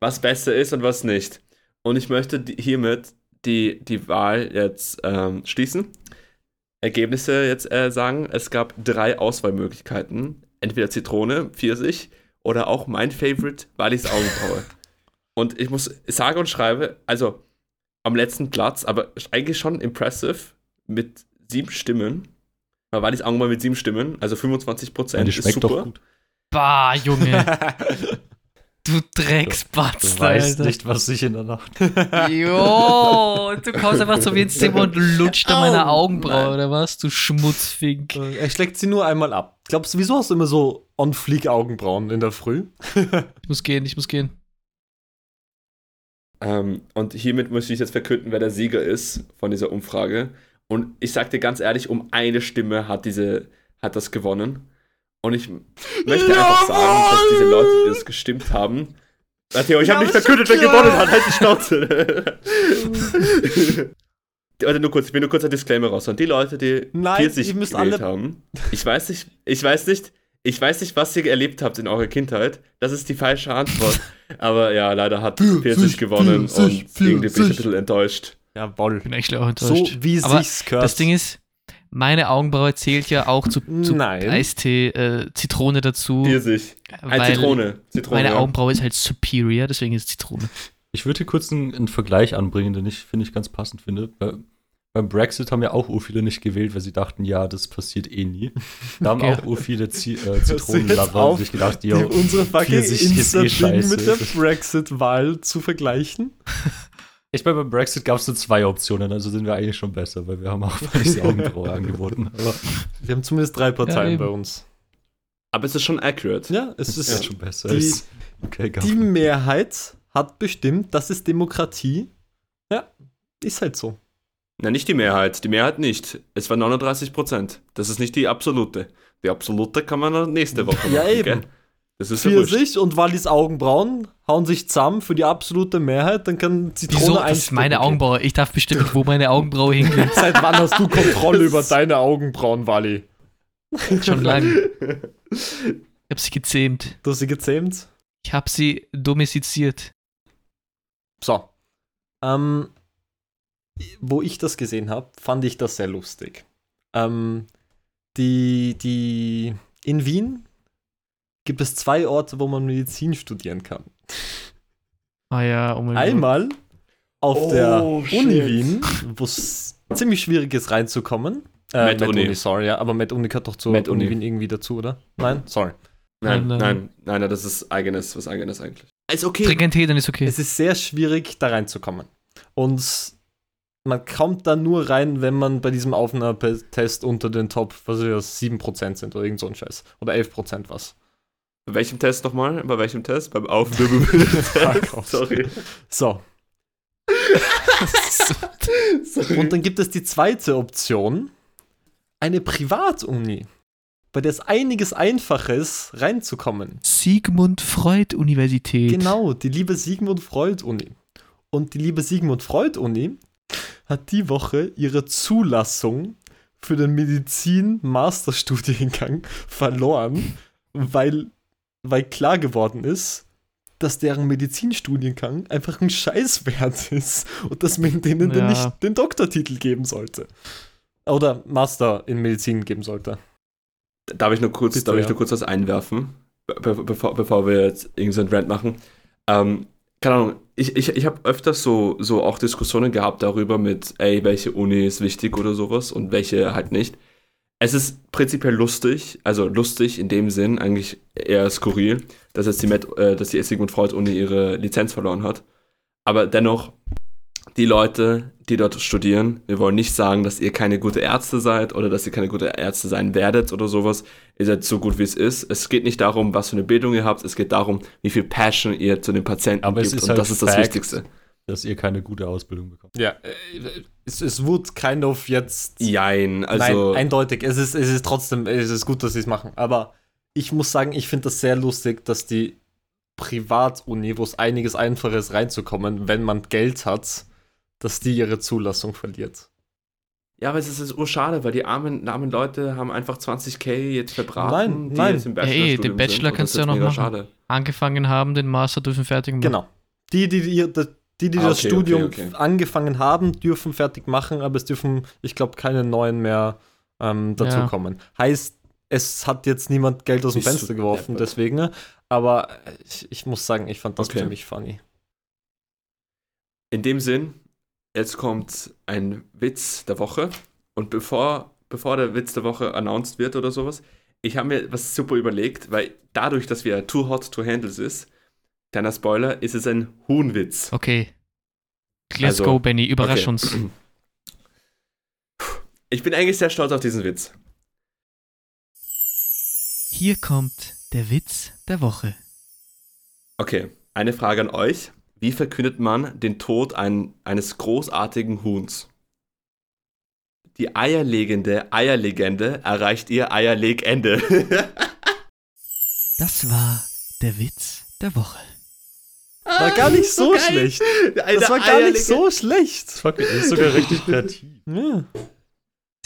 was besser ist und was nicht. Und ich möchte die, hiermit die, die Wahl jetzt ähm, schließen. Ergebnisse jetzt äh, sagen, es gab drei Auswahlmöglichkeiten. Entweder Zitrone, Pfirsich oder auch mein Favorite, Wallis Augenbraue. und ich muss sage und schreibe, also am letzten Platz, aber eigentlich schon impressive mit sieben Stimmen. War Wallis Augenbraue mit sieben Stimmen, also 25 Ja, Prozent. die ist schmeckt super. doch gut. Bah, Junge. Du Du Drecksbatz, weißt Alter. nicht, was ich in der Nacht. Jo, du kommst einfach zu mir ins Zimmer und lutscht an meiner Au, Augenbraue, nein. oder was? Du Schmutzfink. Er schlägt sie nur einmal ab. Glaubst du, wieso hast du immer so on fleek Augenbrauen in der Früh? Ich muss gehen, ich muss gehen. Ähm, und hiermit möchte ich jetzt verkünden, wer der Sieger ist von dieser Umfrage. Und ich sag dir ganz ehrlich, um eine Stimme hat, diese, hat das gewonnen. Und ich möchte einfach sagen, dass diese Leute, die das gestimmt haben. Matteo, ich Ja, habe nicht verkündet, wer gewonnen hat. Halt die Schnauze. Warte, nur kurz, ich will nur kurz ein Disclaimer raus. Und die Leute, die Nein, 40 ihr müsst gewählt alle- haben, ich weiß nicht, ich weiß nicht, ich weiß nicht, was ihr erlebt habt in eurer Kindheit. Das ist die falsche Antwort. Aber ja, leider hat 40 gewonnen und irgendwie bin ich ein bisschen enttäuscht. Jawohl. Bin echt auch So enttäuscht. wie Aber sich's gehört. das Ding ist, meine Augenbraue zählt ja auch zu, zu Nein. Eistee, äh, Zitrone dazu. Pfirsich. Weil Zitrone. Zitrone. Meine ja. Augenbraue ist halt superior, deswegen ist es Zitrone. Ich würde hier kurz einen, einen Vergleich anbringen, den ich, finde ich, ganz passend finde. Bei, beim Brexit haben ja auch ur viele nicht gewählt, weil sie dachten, ja, das passiert eh nie. Da haben Okay. auch ur viele Zi äh, Zitronenlover sich gedacht, die, jo, unsere fucking eh Insta-Ding scheiße. mit der Brexit-Wahl zu vergleichen. Ich meine, beim Brexit gab es nur zwei Optionen, also sind wir eigentlich schon besser, weil wir haben auch die Augenbraue angeboten. Aber Wir haben zumindest drei Parteien eben. bei uns. Aber es ist schon accurate. Ja, es ist ist schon besser die- okay, die Mehrheit hat bestimmt, das ist Demokratie. Ja, ist halt so. Na, nicht die Mehrheit. Die Mehrheit nicht. Es war 39 Prozent. Das ist nicht die absolute. Die absolute kann man nächste Woche Ja, machen. eben. Gell? Das ist ja. Pfirsich und Wallis Augenbrauen hauen sich zusammen für die absolute Mehrheit, dann kann Zitrone Wieso? Das ist meine. Augenbraue. Ich darf bestimmen, wo meine Augenbraue hingeht. Seit wann hast du Kontrolle über deine Augenbrauen, Walli? Schon lange. Ich habe sie gezähmt. Du hast sie gezähmt? Ich habe sie domestiziert. So. Ähm, wo ich das gesehen habe, fand ich das sehr lustig. Ähm, die, die, in Wien gibt es zwei Orte, wo man Medizin studieren kann. Ah ja, oh mein Gott. Einmal auf Oh, der shit. Uni Wien, wo es ziemlich schwierig ist reinzukommen. Äh, Med Uni. sorry, ja, aber Med Uni gehört doch zur Med Uni Uni. Wien irgendwie dazu, oder? Nein, sorry. Nein, Nein, nein, nein. nein, das ist eigenes, was eigenes eigentlich. Ist okay. Trink einen Tee, dann ist okay. Es ist sehr schwierig, da reinzukommen. Und man kommt da nur rein, wenn man bei diesem Aufnahmetest unter den Top, was ist das, 7% sind oder irgend so ein Scheiß. Oder 11% was. Bei welchem Test nochmal? Bei welchem Test? Beim off. Sorry. So. Und dann gibt es die zweite Option, eine Privatuni, bei der es einiges einfacher ist, reinzukommen. Sigmund Freud Universität. Genau, die liebe Sigmund Freud Uni. Und die liebe Sigmund Freud Uni hat die Woche ihre Zulassung für den Medizin-Masterstudiengang verloren, weil, weil klar geworden ist, dass deren Medizinstudiengang einfach ein Scheißwert ist und dass man denen dann Ja. nicht den Doktortitel geben sollte. Oder Master in Medizin geben sollte. Darf ich nur kurz, Bitte, darf ich ja. nur kurz was einwerfen, be be bevor, bevor wir jetzt irgendeinen Rant machen? Ähm, keine Ahnung, ich, ich, ich habe öfters so, so auch Diskussionen gehabt darüber mit, ey, welche Uni ist wichtig oder sowas und welche halt nicht. Es ist prinzipiell lustig, also lustig in dem Sinn, eigentlich eher skurril, dass jetzt die, Met, äh, dass die Sigmund Freud Uni ihre Lizenz verloren hat. Aber dennoch, die Leute, die dort studieren, wir wollen nicht sagen, dass ihr keine gute Ärzte seid oder dass ihr keine gute Ärzte sein werdet oder sowas. Ihr seid so gut, wie es ist. Es geht nicht darum, was für eine Bildung ihr habt, es geht darum, wie viel Passion ihr zu den Patienten Aber ist Und halt das ist das Fact. Wichtigste. Dass ihr keine gute Ausbildung bekommt. Ja, äh, es, es wurde kind of jetzt. Jein, also. Nein, eindeutig. Es ist, es ist trotzdem, es ist gut, dass sie es machen. Aber ich muss sagen, ich finde das sehr lustig, dass die Privatuni, wo es einiges einfacher ist reinzukommen, wenn man Geld hat, dass die ihre Zulassung verliert. Ja, aber es ist, es ist urschade, weil die armen, armen Leute haben einfach 20k jetzt verbraten, Nein, die nein. jetzt im Ja, eh, den Bachelor kannst du ja noch machen. schade. Angefangen haben, den Master dürfen fertig machen. Genau. Die, die, die, die, die, die Ah, das okay, Studium okay, okay. angefangen haben, dürfen fertig machen, aber es dürfen, ich glaube, keine neuen mehr ähm, dazukommen. Heißt, es hat jetzt niemand Geld aus dem Bist Fenster geworfen, deppert. deswegen. ne? Aber ich, ich muss sagen, ich fand das Okay. ziemlich funny. In dem Sinn, jetzt kommt ein Witz der Woche. Und bevor, bevor der Witz der Woche announced wird oder sowas, ich habe mir was super überlegt, weil dadurch, dass wir Too Hot to Handles ist, kleiner Spoiler, ist es ein Huhnwitz. Okay. Let's Also, go, Benny. Überrasch okay. uns. Ich bin eigentlich sehr stolz auf diesen Witz. Hier kommt der Witz der Woche. Okay, eine Frage an euch. Wie verkündet man den Tod ein, eines großartigen Huhns? Die eierlegende Eierlegende erreicht ihr Eierlegende. Das war der Witz der Woche. War gar nicht so geil. schlecht. Eine Das war gar nicht Eierlegende- so schlecht. Fuck, das ist sogar richtig kreativ. Ja.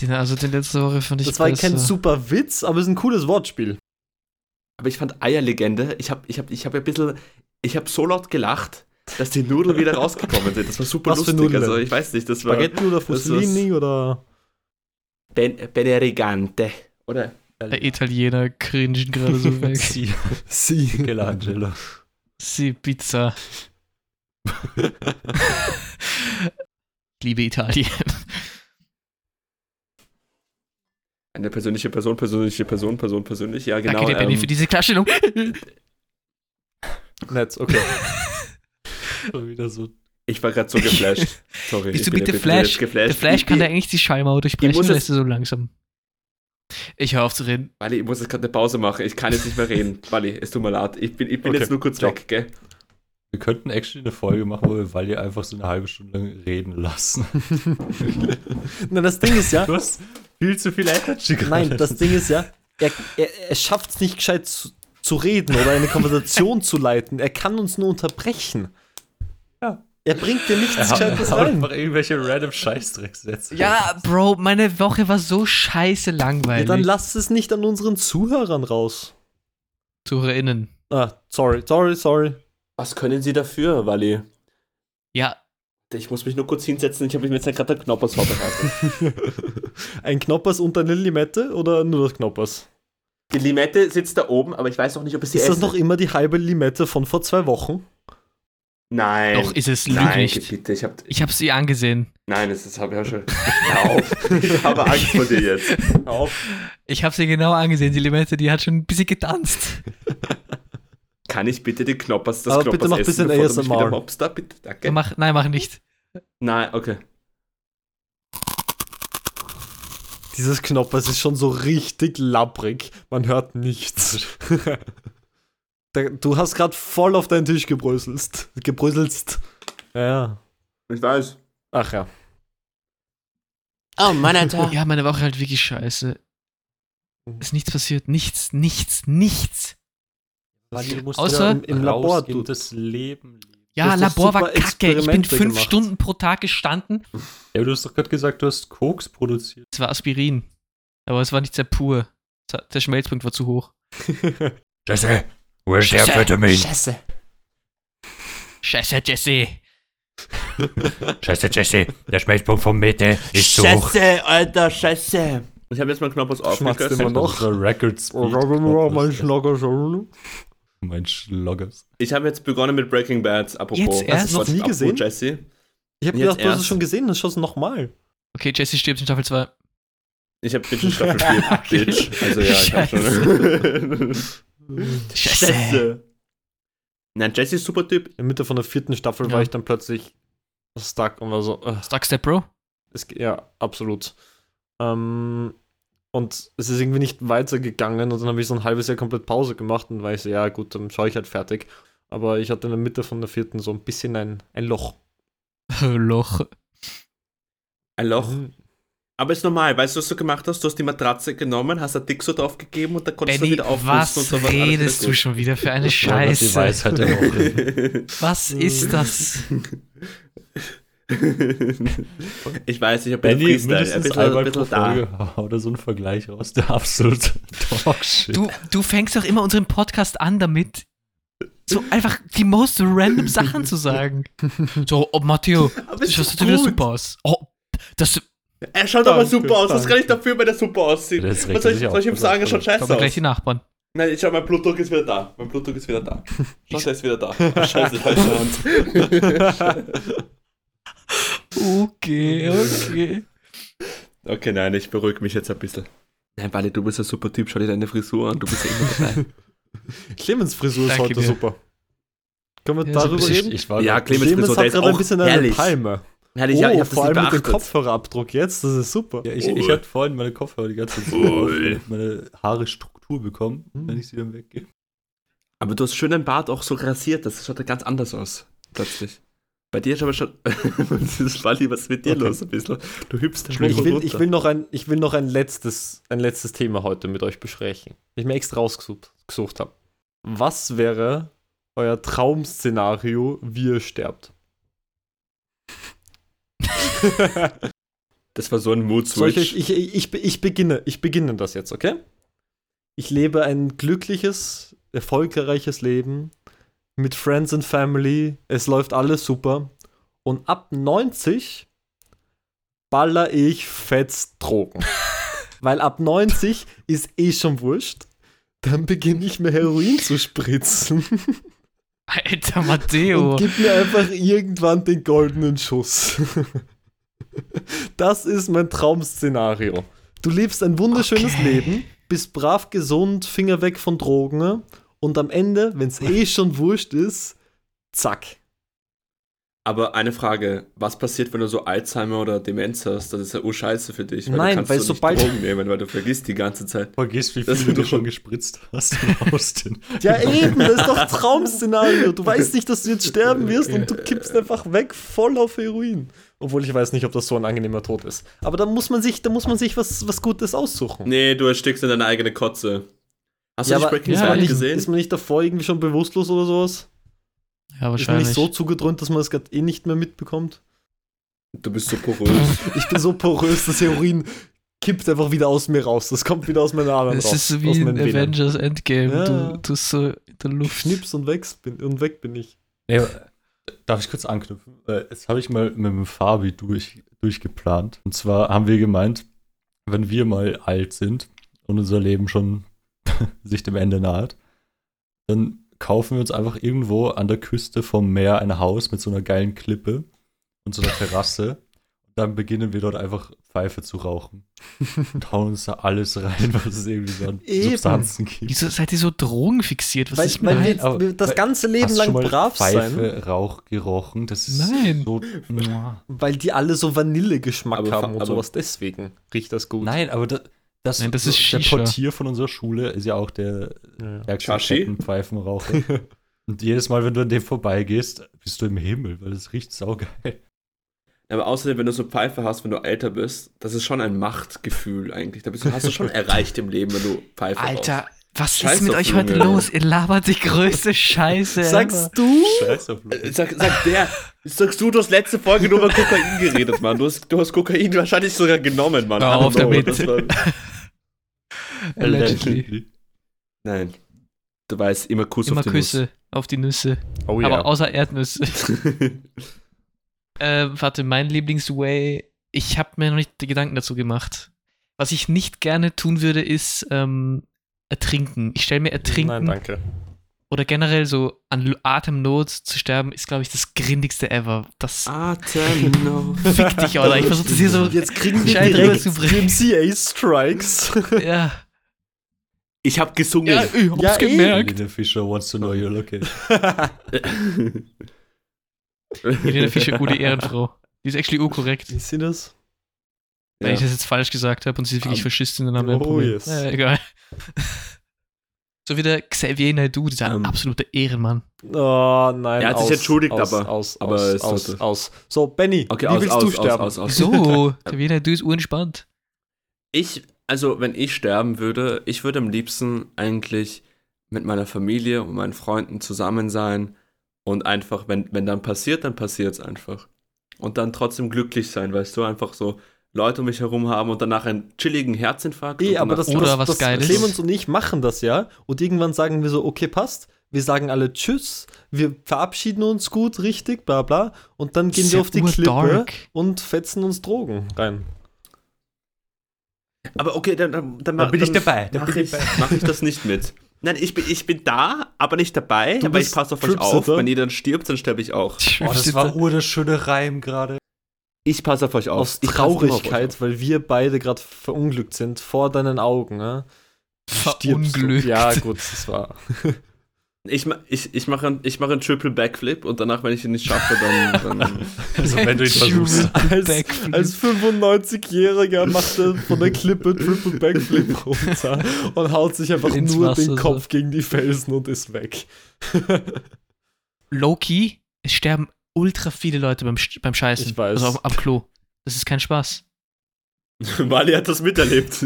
Den, also den letzte Woche fand ich Das war kein super Witz, aber es ist ein cooles Wortspiel. Aber ich fand Eierlegende, ich habe ich hab, ich hab ein bisschen, ich habe so laut gelacht, dass die Nudeln wieder rausgekommen sind. Das war super Was für lustig. Nudeln Also ich weiß nicht, das war Spaghetti oder. Fusilini oder. ben, Benerigante. Oder? Der Italiener cringen gerade so weg. Sie, Sie. Michelangelo. Sie Pizza. Ich liebe Italien. Eine persönliche Person, persönliche Person, Person, persönlich. Ja, genau. Danke dir, Benny, ähm, für diese Klarstellung. Nett, okay. Wieder so. ich war gerade so geflasht. Sorry. Bist ich du bin bitte Flash? geflasht. Der Flash kann ich, da eigentlich die Schallmauer durchbrechen, muss ist er so langsam? Ich höre auf zu reden. Wally, ich muss jetzt gerade eine Pause machen. Ich kann jetzt nicht mehr reden. Wally, es tut mir leid. Ich bin, ich bin Okay, jetzt nur kurz ciao. weg, gell? Wir könnten actually eine Folge machen, wo wir Walli einfach so eine halbe Stunde lang reden lassen. Nein, das Ding ist ja. Du hast viel zu viel Energy gerade. Nein, das Ding ist ja, er, er, er schafft es nicht gescheit zu, zu reden oder eine Konversation zu leiten. Er kann uns nur unterbrechen. Ja. Er bringt dir nichts er hat, Gescheites rein. einfach irgendwelche random Scheißdrecksätze. Ja, Bro, meine Woche war so scheiße Ja, langweilig. dann lass es nicht an unseren Zuhörern raus. ZuhörerInnen. Ah, sorry, sorry, sorry. Was können Sie dafür, Wally? Ja, Ich muss mich nur kurz hinsetzen. Ich habe mir jetzt gerade den Knoppers vorbereitet. Ein Knoppers und eine Limette oder nur das Knoppers? Die Limette sitzt da oben, aber ich weiß noch nicht, ob es sie Ist das esse. noch immer die halbe Limette von vor zwei Wochen? Nein. doch ist es lüg Nein, nicht. bitte. Ich hab, Ich habe sie angesehen. nein, das, das habe ich auch schon. Hör auf. Ich habe Angst vor dir jetzt. Hör auf. Ich habe sie genau angesehen. Die Limette, die hat schon ein bisschen getanzt. Kann ich bitte die Knoppers, das Aber Knoppers bitte mach essen, bisschen bevor du mich ASMR. wieder mobst da? Bitte, danke. Mach, nein, mach nicht. Nein, okay. Dieses Knoppers ist schon so richtig labbrig. Man hört nichts. Du hast gerade voll auf deinen Tisch gebröselst. Gebröselst. Ja, ja. Ich weiß. Ach ja. Oh Mann, Alter. Ja, meine Woche halt wirklich scheiße. Ist nichts passiert. Nichts, nichts, nichts. Walli, du musst Außer- wieder Im Labor, du- das Leben. Ja, Labor war kacke. Ich bin fünf gemacht. Stunden pro Tag gestanden. Ja, aber du hast doch gerade gesagt, du hast Koks produziert. Es war Aspirin. Aber es war nicht sehr pur. Der Schmelzpunkt war zu hoch. Jesse, wo ist der Scheiße. Scheiße. Scheiße, Jesse. Scheiße, Jesse, der Schmelzpunkt vom Mitte ist zu hoch. Scheiße, Alter, Scheiße. Ich habe jetzt mal Knoppers Schmatzt aufgekürzt. immer noch. Unsere Record Speed. mein Schlager schon. Mein Schloggers. Ich habe jetzt begonnen mit Breaking Bad. Apropos, Jetzt erst? Hast du noch nie gesehen? Jesse. Ich habe gedacht, du hast es schon gesehen, dann schaust du nochmal. Okay, Jesse stirbt in Staffel 2. Ich habe Bitch in Staffel 4. Bitch. Also ja, ich habe schon. Scheiße. Nein, Jesse ist super Typ. In der Mitte von der vierten Staffel Ja. war ich dann plötzlich stuck und war so, äh, Stuckstep, Bro. es, ja, absolut. Ähm, und es ist irgendwie nicht weitergegangen und dann habe ich so ein halbes Jahr komplett Pause gemacht und war ich so, ja gut, dann schaue ich halt fertig. Aber ich hatte in der Mitte von der vierten so ein bisschen ein, ein Loch. Loch. Ein Loch. Aber ist normal, weißt du, was du gemacht hast? Du hast die Matratze genommen, hast ein Dick so drauf gegeben und dann konntest du Benny, wieder aufpusten was und so redest du schon wieder für eine Ja, Scheiße? Weisheit der Woche. Was ist das? ich weiß, ich habe Benny, Freestyle, ein mindestens bisschen, einmal ein pro bisschen da. Folge oder so ein Vergleich raus, der absolut Dogshit. Du, du fängst doch immer unseren Podcast an damit, so einfach die most random Sachen zu sagen. So, oh Matteo, das ist wieder super aus. Oh, das Er schaut aber Danke, super aus. Was danke. kann ich dafür, wenn er super aussieht? Das Was soll ich, soll ich ihm sagen? Er aus, schaut scheiße kommen gleich aus. die Nachbarn. Nein, ich schau, mein Blutdruck ist wieder da. Mein Blutdruck ist wieder da. Schau, der ist wieder da. Scheiße, falsche Hand. Okay, okay. Okay, nein, ich beruhige mich jetzt ein bisschen. Nein, Wally, du bist ein super Typ. Schau dir deine Frisur an. Du bist ja immer dabei. Clemens Frisur ist Danke heute dir. super. Können wir Ja, darüber reden? Ich war Ja, Clemens Clemens Frisur, hat der ist gerade ein bisschen eine herrlich. Palme. Herrlich, oh, ja, ich vor allem mit dem. Kopfhörerabdruck jetzt, das ist super. Ja, ich, ich hatte vorhin meine Kopfhörer die ganze Zeit auf, meine Haare Struktur bekommen, wenn ich sie dann weggehe. Aber du hast schön den Bart auch so rasiert. Das schaut ja ganz anders aus. Plötzlich. Bei dir ist aber schon. das ist Wally, was ist mit dir Okay. los ein bisschen? Du hüpfst da Ich will, ich will noch, ein, ich will noch ein, letztes, ein letztes Thema heute mit euch besprechen. Ich mir extra rausgesucht gesucht habe. Was wäre euer Traum-Szenario, wie ihr sterbt? Das war so ein mood Soll ich, ich, ich, ich, beginne, ich beginne das jetzt, okay? Ich lebe ein glückliches, erfolgreiches Leben mit Friends and Family. Es läuft alles super. Und ab 90 baller ich fett Drogen. Weil ab 90 ist eh schon wurscht. Dann beginne ich mir Heroin zu spritzen Alter Matteo. und gib mir einfach irgendwann den goldenen Schuss. Das ist mein Traum-Szenario. Du lebst ein wunderschönes Okay. Leben, bist brav gesund, Finger weg von Drogen und am Ende, wenn es eh schon wurscht ist, zack. Aber eine Frage: Was passiert, wenn du so Alzheimer oder Demenz hast? Das ist ja urscheiße für dich. Nein, du kannst weil so nicht sobald- Drogen nehmen, weil du vergisst die ganze Zeit. Vergiss, wie viel du ist schon gespritzt hast in Austin. Ja, eben, das ist doch Traum-Szenario. Du weißt nicht, dass du jetzt sterben wirst und du kippst einfach weg voll auf Heroin. Obwohl ich weiß nicht, ob das so ein angenehmer Tod ist. Aber da muss man sich, da muss man sich was, was Gutes aussuchen. Nee, du erstickst in deine eigene Kotze. Hast du ja, nicht aber Breaking ja, Bad nicht, gesehen? ist man nicht davor irgendwie schon bewusstlos oder sowas? Ja, Ist wahrscheinlich. nicht so zugedröhnt, dass man es gerade eh nicht mehr mitbekommt? Du bist so porös. Ich bin so porös, das Heroin kippt einfach wieder aus mir raus. Das kommt wieder aus meinen Adern Es raus. ist so aus wie in meinen Venen. Avengers Endgame. Ja. Du, du bist so in der Luft. Schnips und weg bin, und weg bin ich. Aber, darf ich kurz anknüpfen? Äh, Jetzt habe ich mal mit dem Fabi durch, durchgeplant. Und zwar haben wir gemeint, wenn wir mal alt sind und unser Leben schon sich dem Ende naht, dann kaufen wir uns einfach irgendwo an der Küste vom Meer ein Haus mit so einer geilen Klippe und so einer Terrasse. Und dann beginnen wir dort einfach Pfeife zu rauchen. Und hauen uns da alles rein, was es irgendwie so an Eben. Substanzen gibt. Wieso seid ihr so drogenfixiert? Was Weil, ist weil euch? wir, wir das ganze Leben Hast lang schon mal brav sein, Pfeife, Rauch gerochen? Das ist Nein. so. Weil die alle so Vanillegeschmack Aber- haben und aber- sowas. Deswegen riecht das gut. Nein, aber das, das, Nein, das ist der Shisha. Portier von unserer Schule ist ja auch der Ja. Chashi? Kettenpfeifenraucher. Und jedes Mal, wenn du an dem vorbeigehst, bist du im Himmel, weil es riecht saugeil. Aber außerdem, wenn du so Pfeife hast, wenn du älter bist, das ist schon ein Machtgefühl eigentlich. Da bist du, hast du schon erreicht im Leben, wenn du Pfeife Alter, was Scheiß ist mit euch heute Junge. los? Ihr labert die größte Scheiße. Sagst du? Scheiß auf rauchst. Sag, sag der, sagst du, du hast letzte Folge nur über Kokain geredet, Mann. Du hast, du hast Kokain wahrscheinlich sogar genommen, Mann. Hör auf damit. das war- Allegedly. Nein. Du weißt, immer Kuss Immer auf die Küsse auf die Nüsse. Oh Aber außer Erdnüsse. Nuss. Äh, warte, mein Lieblingsway, ich habe mir noch nicht die Gedanken dazu gemacht. Was ich nicht gerne tun würde, ist ähm, ertrinken. Ich stelle mir ertrinken Nein, danke. oder generell so an Atemnot zu sterben, ist, glaube ich, das grindigste ever. Das Atemnot. fick dich, Alter. Ich versuche das hier so. Jetzt kriegen wir direkt rüberzubringen. MCA-Strikes. Ja. Ich habe gesungen. Ja, ich hab's Ja, gemerkt. Helene Fischer wants to know your location. Helene Fischer, gute Ehrenfrau. Die ist actually urkorrekt. Ist sie das? Wenn Ja. ich das jetzt falsch gesagt habe und sie ist wirklich Um, Faschistin, dann haben wir ein oh, Problem. yes. Äh, egal. so wie der Xavier Naidoo, dieser Ähm. absolute Ehrenmann. Oh nein. Er hat sich aus, entschuldigt, aus, aber- Aus, aber aus, aus, aus. So, Benny, Okay, wie aus, willst aus, du aus, sterben? aus, aus. Wieso? Xavier Naidoo ist urentspannt. Ich, also wenn ich sterben würde, ich würde am liebsten eigentlich mit meiner Familie und meinen Freunden zusammen sein und einfach, wenn, wenn dann passiert, dann passiert es einfach. Und dann trotzdem glücklich sein, weißt du, einfach so Leute um mich herum haben und danach einen chilligen Herzinfarkt. Und aber das, Oder das, was das Geiles. Clemens und ich machen das ja und irgendwann sagen wir so, okay, passt. Wir sagen alle Tschüss, wir verabschieden uns gut, richtig, bla bla. Und dann gehen wir ja auf die Klippe urdark. und fetzen uns Drogen rein. Aber okay, dann, dann, dann, Da bin ich dabei, da Mache ich, ich mach ich das nicht mit. Nein, ich bin, ich bin da, aber nicht dabei. Du aber ich passe auf euch auf. Wenn ihr dann stirbt, dann sterbe ich auch. Oh, das war ur der schöne Reim gerade. Ich passe auf euch auf. Aus Ich immer auf Traurigkeit, weil wir beide gerade verunglückt sind vor deinen Augen. Ne? Stirbst du. Verunglückt. Ja, gut, das war. Ich, ich, ich mache einen, ich mache einen Triple Backflip und danach, wenn ich ihn nicht schaffe, dann. dann Also wenn du ihn versuchst. Als, als 95-Jähriger macht er von der Klippe Triple Backflip runter und haut sich einfach Ins nur Wasser den so. Kopf gegen die Felsen und ist weg. Low-key, es sterben ultra viele Leute beim, beim Scheißen. Ich weiß. Also am, am Klo. Das ist kein Spaß. Wally hat das miterlebt.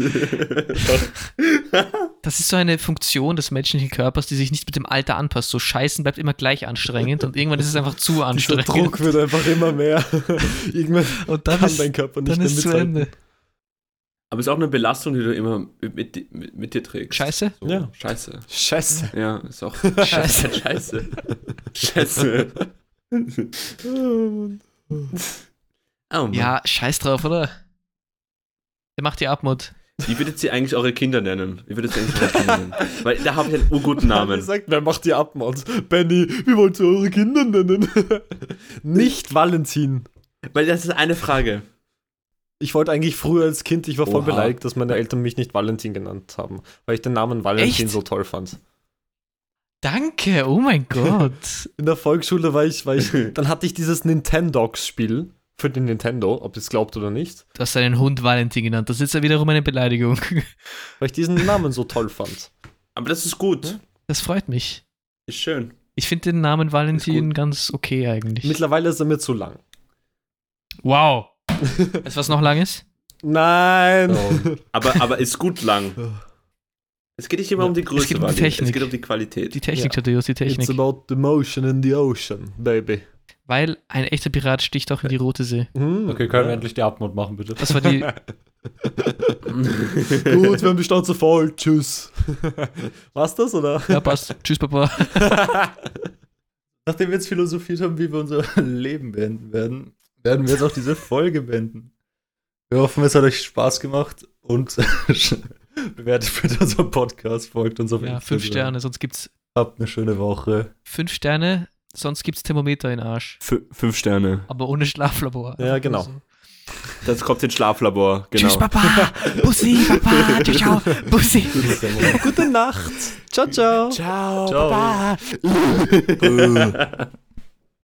Das ist so eine Funktion des menschlichen Körpers, die sich nicht mit dem Alter anpasst. So Scheißen bleibt immer gleich anstrengend und irgendwann ist es einfach zu anstrengend. Druck wird einfach immer mehr. Irgendwann und dann kann ist, dein Körper nicht dann mehr ist zu. Ende. Aber es ist auch eine Belastung, die du immer mit, mit, mit, mit dir trägst. Scheiße? So, Ja. Scheiße. Scheiße. Ja, ist auch. Scheiße. Scheiße. Scheiße. Oh Mann. Ja, scheiß drauf, oder? Der macht die Abmod. Wie würdet ihr eigentlich eure Kinder nennen? Wie würdet ihr eigentlich eure Kinder nennen? Weil da habe ich einen urguten Namen. Sagt, wer macht die Abmod? Benny, wie wollt ihr eure Kinder nennen? nicht Valentin. Weil das ist eine Frage. Ich wollte eigentlich früher als Kind, ich war voll Oha. beleidigt, dass meine Eltern mich nicht Valentin genannt haben, weil ich den Namen Valentin Echt? so toll fand. Danke, oh mein Gott. In der Volksschule war ich, war ich dann hatte ich dieses Nintendogs-Spiel für den Nintendo, ob ihr es glaubt oder nicht, Du hast deinen Hund Valentin genannt. Das ist ja wiederum eine Beleidigung. weil ich diesen Namen so toll fand. Aber das ist gut. Das freut mich. Ist schön. Ich finde den Namen Valentin ganz okay eigentlich. Mittlerweile ist er mir zu lang. wow. Weißt du, was noch lang ist? Nein! Oh. Aber, aber ist gut lang. Es geht nicht immer um die Größe, Es geht um die. Technik. Es geht um die Qualität. Die Technik, Ja. Die It's Technik. about the motion in the ocean, baby. Weil ein echter Pirat sticht auch in die Rote See. Hm, Okay, können wir ja. endlich die Abmod machen, bitte? Das war die. Gut, wir haben die Schnauze voll. Tschüss. War's das, oder? Ja, passt. Tschüss, Papa. Nachdem wir jetzt philosophiert haben, wie wir unser Leben beenden werden, werden wir jetzt auch diese Folge beenden. Wir hoffen, es hat euch Spaß gemacht und bewertet bitte unseren Podcast, folgt uns auf Ja, Instagram. fünf Sterne, sonst gibt's Habt eine schöne Woche. fünf Sterne, sonst gibt's Thermometer in den Arsch. F fünf Sterne. Aber ohne Schlaflabor. Ja, genau. So. Das kommt ins Schlaflabor. Genau. Tschüss, Papa. Bussi, Papa. Ciao, ciao. Bussi. Gute Nacht. Ciao, ciao. Ciao. Ciao. Baba.